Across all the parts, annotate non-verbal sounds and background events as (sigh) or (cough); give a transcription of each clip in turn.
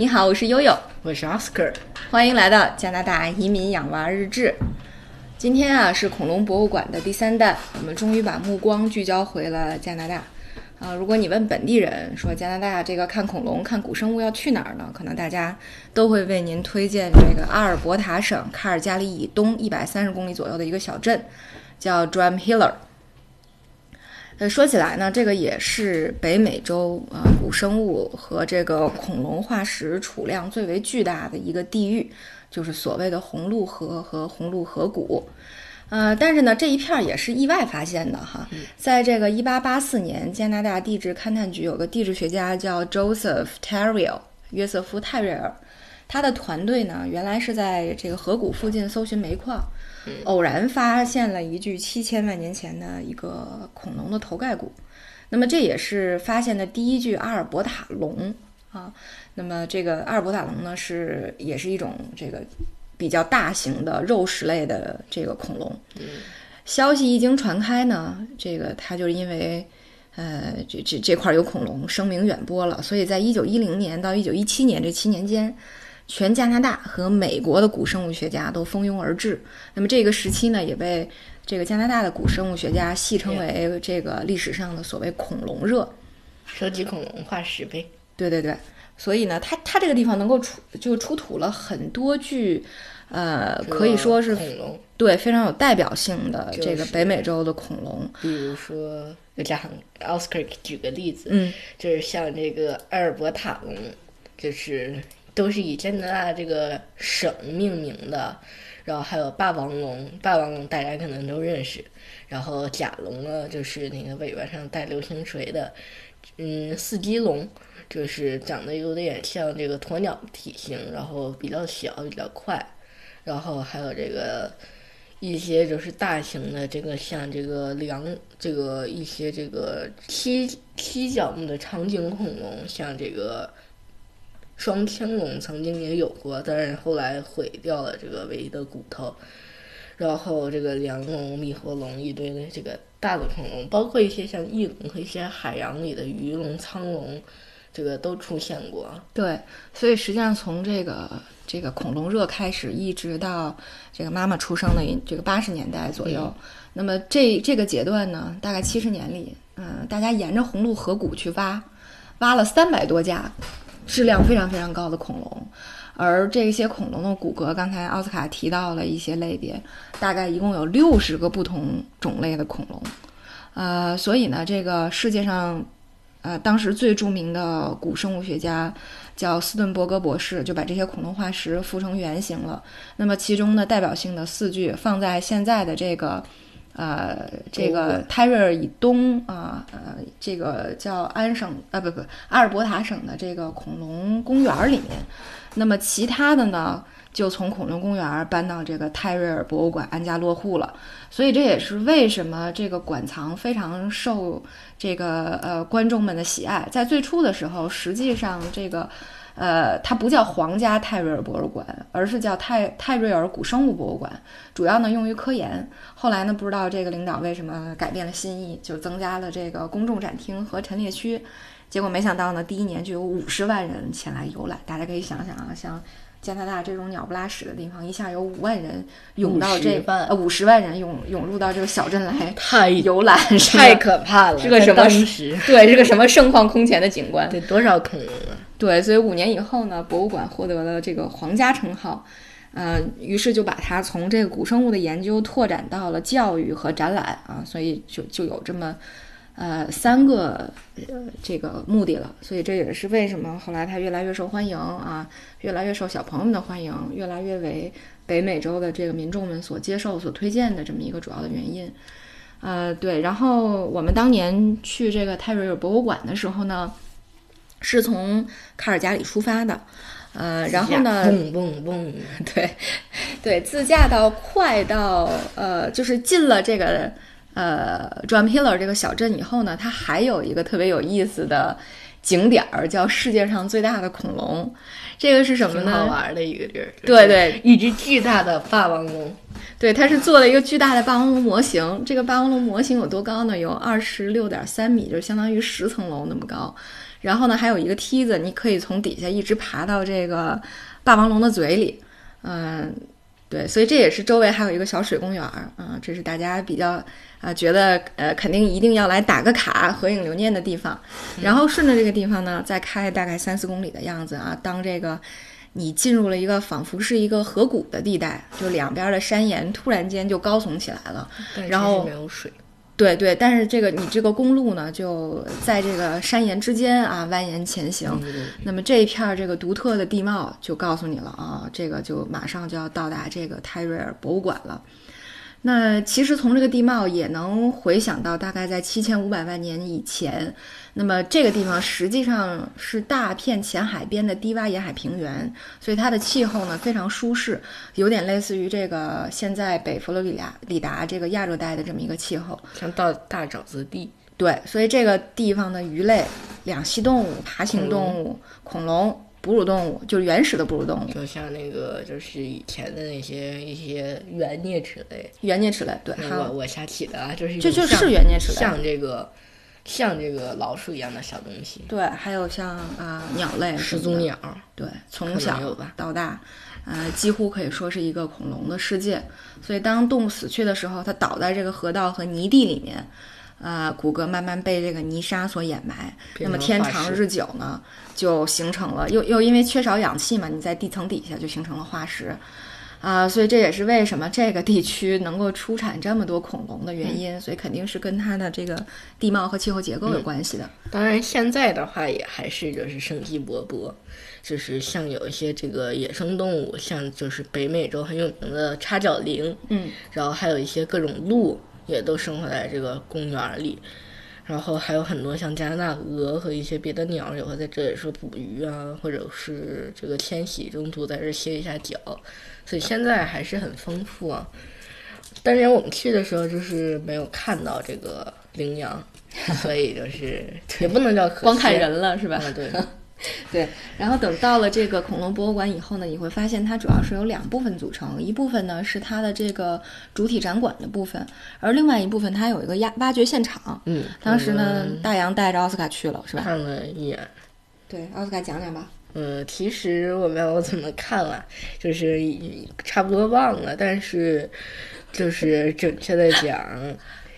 你好，我是悠悠，我是 Oscar，欢迎来到加拿大移民养娃日志。今天啊是恐龙博物馆的第三弹，我们终于把目光聚焦回了加拿大。啊，如果你问本地人说加拿大这个看恐龙、看古生物要去哪儿呢？可能大家都会为您推荐这个阿尔伯塔省卡尔加里以东一百三十公里左右的一个小镇，叫 Drumheller。呃，说起来呢，这个也是北美洲啊古生物和这个恐龙化石储量最为巨大的一个地域，就是所谓的红鹿河和红鹿河谷。呃，但是呢，这一片儿也是意外发现的哈。在这个一八八四年，加拿大地质勘探局有个地质学家叫 Joseph Terrill 约瑟夫泰瑞尔，他的团队呢，原来是在这个河谷附近搜寻煤矿。偶然发现了一具七千万年前的一个恐龙的头盖骨，那么这也是发现的第一具阿尔伯塔龙啊。那么这个阿尔伯塔龙呢，是也是一种这个比较大型的肉食类的这个恐龙。消息一经传开呢，这个它就是因为呃这这这块有恐龙，声名远播了。所以在一九一零年到一九一七年这七年间。全加拿大和美国的古生物学家都蜂拥而至，那么这个时期呢，也被这个加拿大的古生物学家戏称为这个历史上的所谓“恐龙热”，收集恐龙化石呗。对对对，所以呢，它它这个地方能够出就出土了很多具，呃，可以说是恐龙，对非常有代表性的这个北美洲的恐龙。比如说，就这样，奥斯卡举个例子，嗯，就是像这个阿尔伯塔龙，就是。都是以加拿大这个省命名的，然后还有霸王龙，霸王龙大家可能都认识，然后甲龙呢就是那个尾巴上带流星锤的，嗯，四鸡龙就是长得有点像这个鸵鸟体型，然后比较小比较快，然后还有这个一些就是大型的这个像这个梁这个一些这个七七角目的长颈恐龙，像这个。双天龙曾经也有过，但是后来毁掉了这个唯一的骨头。然后这个梁龙、蜜活龙一堆的这个大的恐龙，包括一些像翼龙和一些海洋里的鱼龙、苍龙，这个都出现过。对，所以实际上从这个这个恐龙热开始，一直到这个妈妈出生的这个八十年代左右，那么这这个阶段呢，大概七十年里，嗯，大家沿着红鹿河谷去挖，挖了三百多架。质量非常非常高的恐龙，而这些恐龙的骨骼，刚才奥斯卡提到了一些类别，大概一共有六十个不同种类的恐龙，呃，所以呢，这个世界上，呃，当时最著名的古生物学家叫斯顿伯格博士，就把这些恐龙化石复成原型了。那么其中的代表性的四具放在现在的这个。呃，这个泰瑞尔以东啊，呃，这个叫安省啊，不不，阿尔伯塔省的这个恐龙公园里面。那么其他的呢，就从恐龙公园搬到这个泰瑞尔博物馆安家落户了。所以这也是为什么这个馆藏非常受这个呃观众们的喜爱。在最初的时候，实际上这个。呃，它不叫皇家泰瑞尔博物馆，而是叫泰泰瑞尔古生物博物馆，主要呢用于科研。后来呢，不知道这个领导为什么改变了心意，就增加了这个公众展厅和陈列区。结果没想到呢，第一年就有五十万人前来游览。大家可以想想啊，像加拿大这种鸟不拉屎的地方，一下有五万人涌到这呃五十万人涌涌入到这个小镇来太游览，太可怕了，是个什么对，是个什么盛况空前的景观？得多少恐龙啊？对，所以五年以后呢，博物馆获得了这个皇家称号，呃，于是就把它从这个古生物的研究拓展到了教育和展览啊，所以就就有这么，呃，三个呃这个目的了。所以这也是为什么后来它越来越受欢迎啊，越来越受小朋友们的欢迎，越来越为北美洲的这个民众们所接受、所推荐的这么一个主要的原因。呃，对，然后我们当年去这个泰瑞尔博物馆的时候呢。是从卡尔加里出发的，呃，然后呢，蹦蹦蹦，对，对，自驾到快到呃，就是进了这个呃 Drumheller 这个小镇以后呢，它还有一个特别有意思的景点儿，叫世界上最大的恐龙。这个是什么呢？好玩的一个地儿。对对，一只巨大的霸王龙。对，它是做了一个巨大的霸王龙模型。这个霸王龙模型有多高呢？有二十六点三米，就相当于十层楼那么高。然后呢，还有一个梯子，你可以从底下一直爬到这个霸王龙的嘴里。嗯，对，所以这也是周围还有一个小水公园儿啊，这是大家比较啊觉得呃肯定一定要来打个卡、合影留念的地方。然后顺着这个地方呢，再开大概三四公里的样子啊，当这个你进入了一个仿佛是一个河谷的地带，就两边的山岩突然间就高耸起来了。然后没有水。对对，但是这个你这个公路呢，就在这个山岩之间啊蜿蜒前行。对对对那么这一片儿这个独特的地貌就告诉你了啊，这个就马上就要到达这个泰瑞尔博物馆了。那其实从这个地貌也能回想到，大概在七千五百万年以前，那么这个地方实际上是大片浅海边的低洼沿海平原，所以它的气候呢非常舒适，有点类似于这个现在北佛罗里达里达这个亚热带的这么一个气候。像到大沼泽地，对，所以这个地方的鱼类、两栖动物、爬行动物、恐龙、哺乳动物，就是原始的哺乳动物，就像那个就是以前的那些一些原啮齿类，原啮齿类，对，我我瞎起的啊，就是一这就是原啮齿类。像这个像这个老鼠一样的小东西，对，还有像啊、鸟类始祖鸟，对，从小到大，呃，几乎可以说是一个恐龙的世界。所以当动物死去的时候，它倒在这个河道和泥地里面，呃，骨骼慢慢被这个泥沙所掩埋。那么天长日久呢，就形成了又又因为缺少氧气嘛，你在地层底下就形成了化石。啊、所以这也是为什么这个地区能够出产这么多恐龙的原因，所以肯定是跟它的这个地貌和气候结构有关系的。当然，现在的话也还是就是生机勃勃，就是像有一些这个野生动物，像就是北美洲很有名的叉角羚，嗯，然后还有一些各种鹿也都生活在这个公园里，然后还有很多像加拿大鹅和一些别的鸟也会在这里说捕鱼啊，或者是这个迁徙中途在这歇一下脚，所以现在还是很丰富啊。当年我们去的时候就是没有看到这个羚羊，(laughs) 所以就是也不能叫可惜光看人了是吧？啊，对，(laughs) 对，然后等到了这个恐龙博物馆以后呢，你会发现它主要是由两部分组成，一部分呢是它的这个主体展馆的部分，而另外一部分它有一个挖挖掘现场。嗯，当时呢大洋带着奥斯卡去了，是吧？看了一眼，对，奥斯卡讲讲吧。嗯，其实我没有怎么看了，就是差不多忘了，但是就是准确的讲，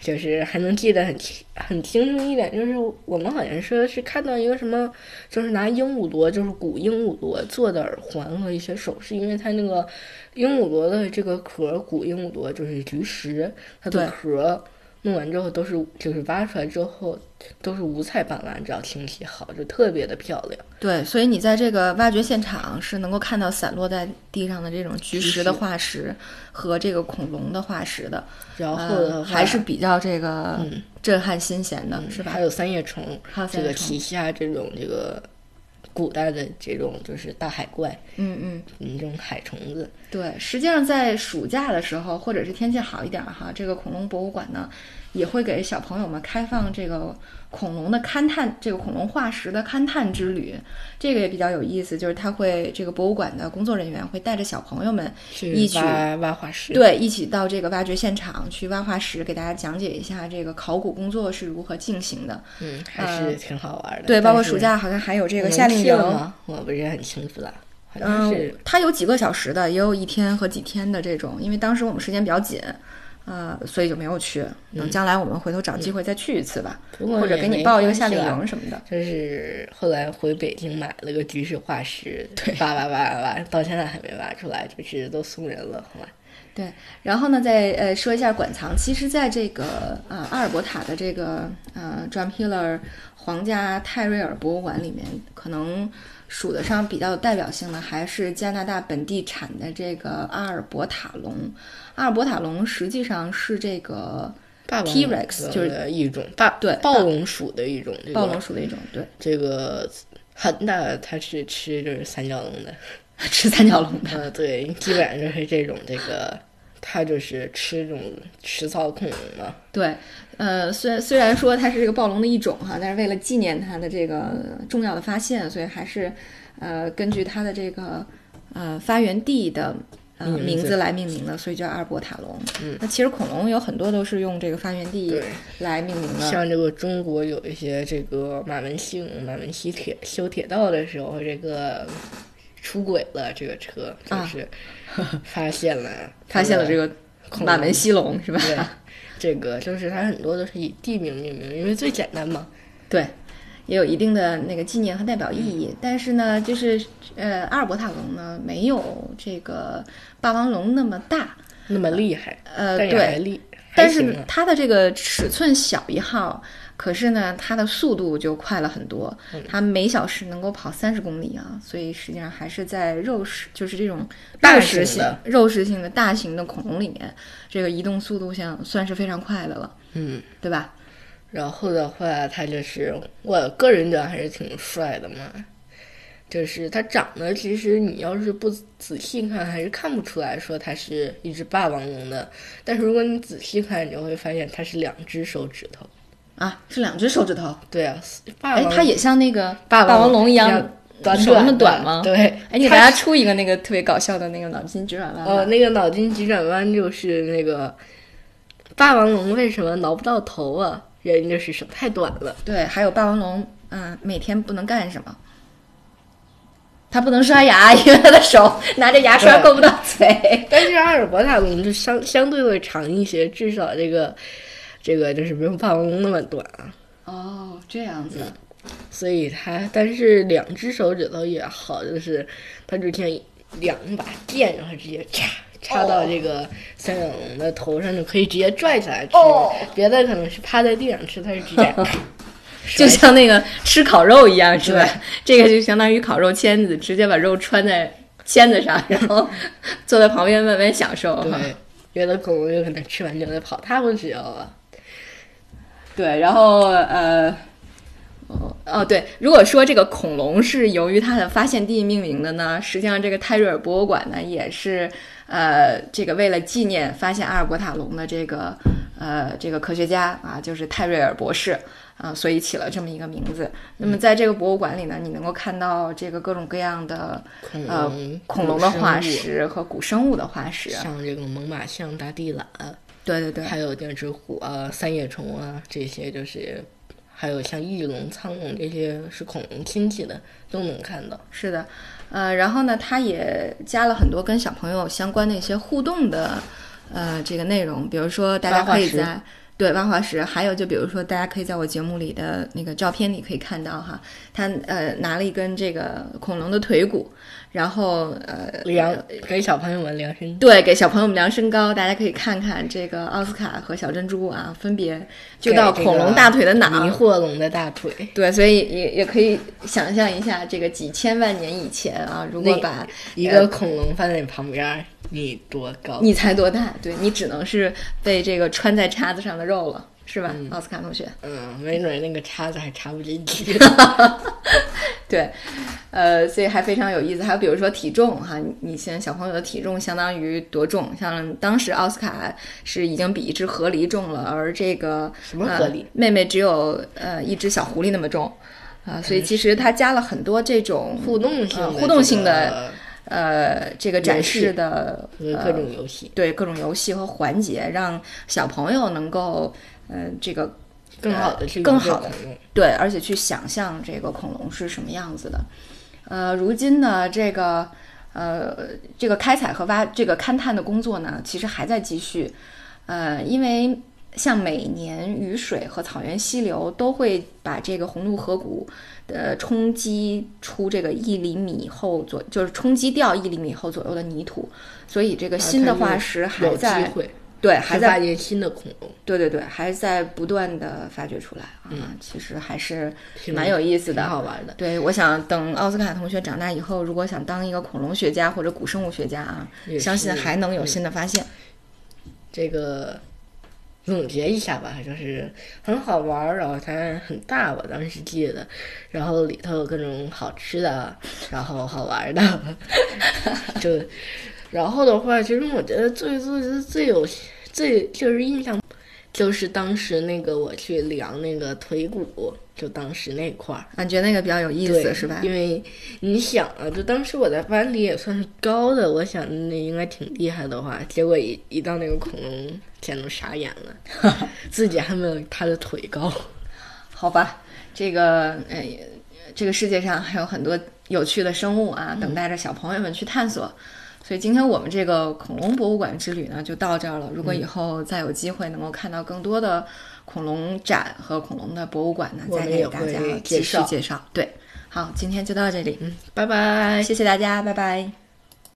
就是还能记得很清很清楚一点，就是我们好像说是看到一个什么，就是拿鹦鹉螺，就是古鹦鹉螺做的耳环和一些首饰，因为它那个鹦鹉螺的这个壳，古鹦鹉螺就是菊石，它的壳弄完之后都是就是挖出来之后都是五彩斑斓，只要清洗好就特别的漂亮。对，所以你在这个挖掘现场是能够看到散落在地上的这种菊石的化石和这个恐龙的化石的，然后呃，还是比较这个嗯震撼新鲜的，是吧还？有三叶虫，这个还有三叶虫旗下这种这个古代的这种就是大海怪，嗯嗯。嗯，这种海虫子，对，实际上在暑假的时候，或者是天气好一点儿哈，这个恐龙博物馆呢，也会给小朋友们开放这个恐龙的勘探，这个恐龙化石的勘探之旅。这个也比较有意思，就是他会这个博物馆的工作人员会带着小朋友们去一起挖挖化石。对，一起到这个挖掘现场去挖化石，给大家讲解一下这个考古工作是如何进行的。嗯，还是挺好玩的。对，包括暑假好像还有这个夏令营。我不是很清楚了，嗯，它有几个小时的，也有一天和几天的这种。因为当时我们时间比较紧，呃，所以就没有去。等将来我们回头找机会再去一次吧，或者给你报一个夏令营什么的。就是后来回北京买了个菊石化石，对挖挖挖挖挖，到现在还没挖出来，就是都送人了。后来，对，然后呢，再呃说一下馆藏。其实，在这个呃阿尔伯塔的这个呃 John Hiller 皇家泰瑞尔博物馆里面，可能数得上比较有代表性的还是加拿大本地产的这个阿尔伯塔龙。阿尔伯塔龙实际上是这个 T-Rex 就是一种霸对暴龙属的一种暴龙属的一种，对，这个很大，它是吃就是三角龙的，(laughs) 吃三角龙的。呃，对，基本上就是这种这个，它就是吃这种食草恐龙嘛。对，呃，虽虽然说它是这个暴龙的一种哈，但是为了纪念它的这个重要的发现，所以还是呃根据它的这个呃发源地的呃名字来命名的，所以叫阿尔伯塔龙。嗯那其实恐龙有很多都是用这个发源地来命名的。像这个中国有一些这个马文姓马文西铁修铁道的时候，这个出轨了，这个车就啊是发现了 (laughs) 发现了这个恐龙马门西龙是吧？对，这个就是它很多都是以地名命名，因为最简单嘛。对，也有一定的那个纪念和代表意义。但是呢，就是呃，阿尔伯塔龙呢没有这个霸王龙那么大，那么厉害，呃，对，厉，但是它的这个尺寸小一号，可是呢，它的速度就快了很多，嗯它每小时能够跑三十公里啊，所以实际上还是在肉食，就是这种大肉食性、肉食性的大型的恐龙里面，这个移动速度像算是非常快的了，嗯，对吧？然后的话，它就是我个人觉得还是挺帅的嘛。就是它长得，其实你要是不仔细看，还是看不出来说它是一只霸王龙的。但是如果你仔细看，你就会发现它是两只手指头。啊，是两只手指头，对啊，霸哎，它也像那个霸王龙一样短手那么短吗？对，哎，你给大家出一个那个特别搞笑的那个脑筋急转弯吧。呃，那个脑筋急转弯就是那个霸王龙为什么挠不到头啊？原因就是手太短了。对，还有霸王龙，嗯，每天不能干什么？它不能刷牙，(laughs) 因为它的手拿着牙刷够不到嘴。但是阿尔伯塔龙就相相对会长一些，至少这个这个就是没有霸王龙那么短啊。哦，这样子。所以它，但是两只手指头也好，就是它就像两把剑，然后直接插插到这个三角龙的头上，就可以直接拽起来吃。哦别的可能是趴在地上吃，它是直接 (laughs) 就像那个吃烤肉一样，是吧？这个就相当于烤肉签子，直接把肉穿在签子上，然后坐在旁边慢慢享受。对，别的恐龙有可能吃完就得跑，它不需要啊。对，然后呃，哦哦对，如果说这个恐龙是由于它的发现地命名的呢，实际上这个泰瑞尔博物馆呢也是呃这个为了纪念发现阿尔伯塔龙的这个呃这个科学家啊，就是泰瑞尔博士。啊，所以起了这么一个名字。那么在这个博物馆里呢，你能够看到这个各种各样的恐呃、恐龙的化石和古生物的化石。像这个猛犸象、大地懒，对对对，还有电齿虎啊、三叶虫啊，这些就是，还有像翼龙、苍龙这些是恐龙亲戚的，都能看到。是的，呃，然后呢，它也加了很多跟小朋友相关的一些互动的，呃，这个内容，比如说大家可以在对万化石，还有就比如说大家可以在我节目里的那个照片里可以看到哈，他呃拿了一根这个恐龙的腿骨，然后呃量给小朋友们量身对，给小朋友们量身高，大家可以看看这个奥斯卡和小珍珠啊，分别就到恐龙大腿的哪迷，惑龙的大腿。对，所以也也可以想象一下，这个几千万年以前啊，如果把一个恐龙放在你旁边儿，你多高？你才多大？对你只能是被这个穿在叉子上的肉了，是吧，奥斯卡同学？嗯，没准那个叉子还插不进去。(laughs) 对，呃，所以还非常有意思。还有比如说体重哈，你你现在小朋友的体重相当于多重？像当时奥斯卡是已经比一只河狸重了，而这个什么河狸呃妹妹只有呃一只小狐狸那么重啊、所以其实它加了很多这种互动性、呃互动性的呃这个展示的各种游戏，对各种游戏和环节，让小朋友能够呃这个更好的去更好的。对，而且去想象这个恐龙是什么样子的。呃，如今呢，这个呃这个开采和挖这个勘探的工作呢，其实还在继续。呃，因为像每年雨水和草原溪流都会把这个红鹿河谷呃冲击出这个一厘米厚左，就是冲击掉一厘米厚左右的泥土，所以这个新的化石还在会对还在发现新的恐龙，对对对，还在不断的发掘出来啊，其实还是挺蛮有意思的，挺好玩的。对，我想等奥斯卡同学长大以后，如果想当一个恐龙学家或者古生物学家啊，相信还能有嗯新的发现。这个总结一下吧，就是很好玩儿，然后它很大，我当时记得，然后里头有各种好吃的，然后好玩儿的，(laughs) 就然后的话，其实我觉得最最最有最就是印象就是当时那个我去量那个腿骨，就当时那块儿，感，觉那个比较有意思，是吧？因为你想啊，就当时我在班里也算是高的，我想那应该挺厉害的话，结果一一到那个恐龙，简直傻眼了，(laughs) 自己还没有他的腿高。(laughs) 好吧，这个呃，这个世界上还有很多有趣的生物啊，等待着小朋友们去探索。所以今天我们这个恐龙博物馆之旅呢，就到这儿了。如果以后再有机会能够看到更多的恐龙展和恐龙的博物馆呢，再给大家继续介绍介绍。对，好，今天就到这里，嗯，拜拜。谢谢大家，拜拜。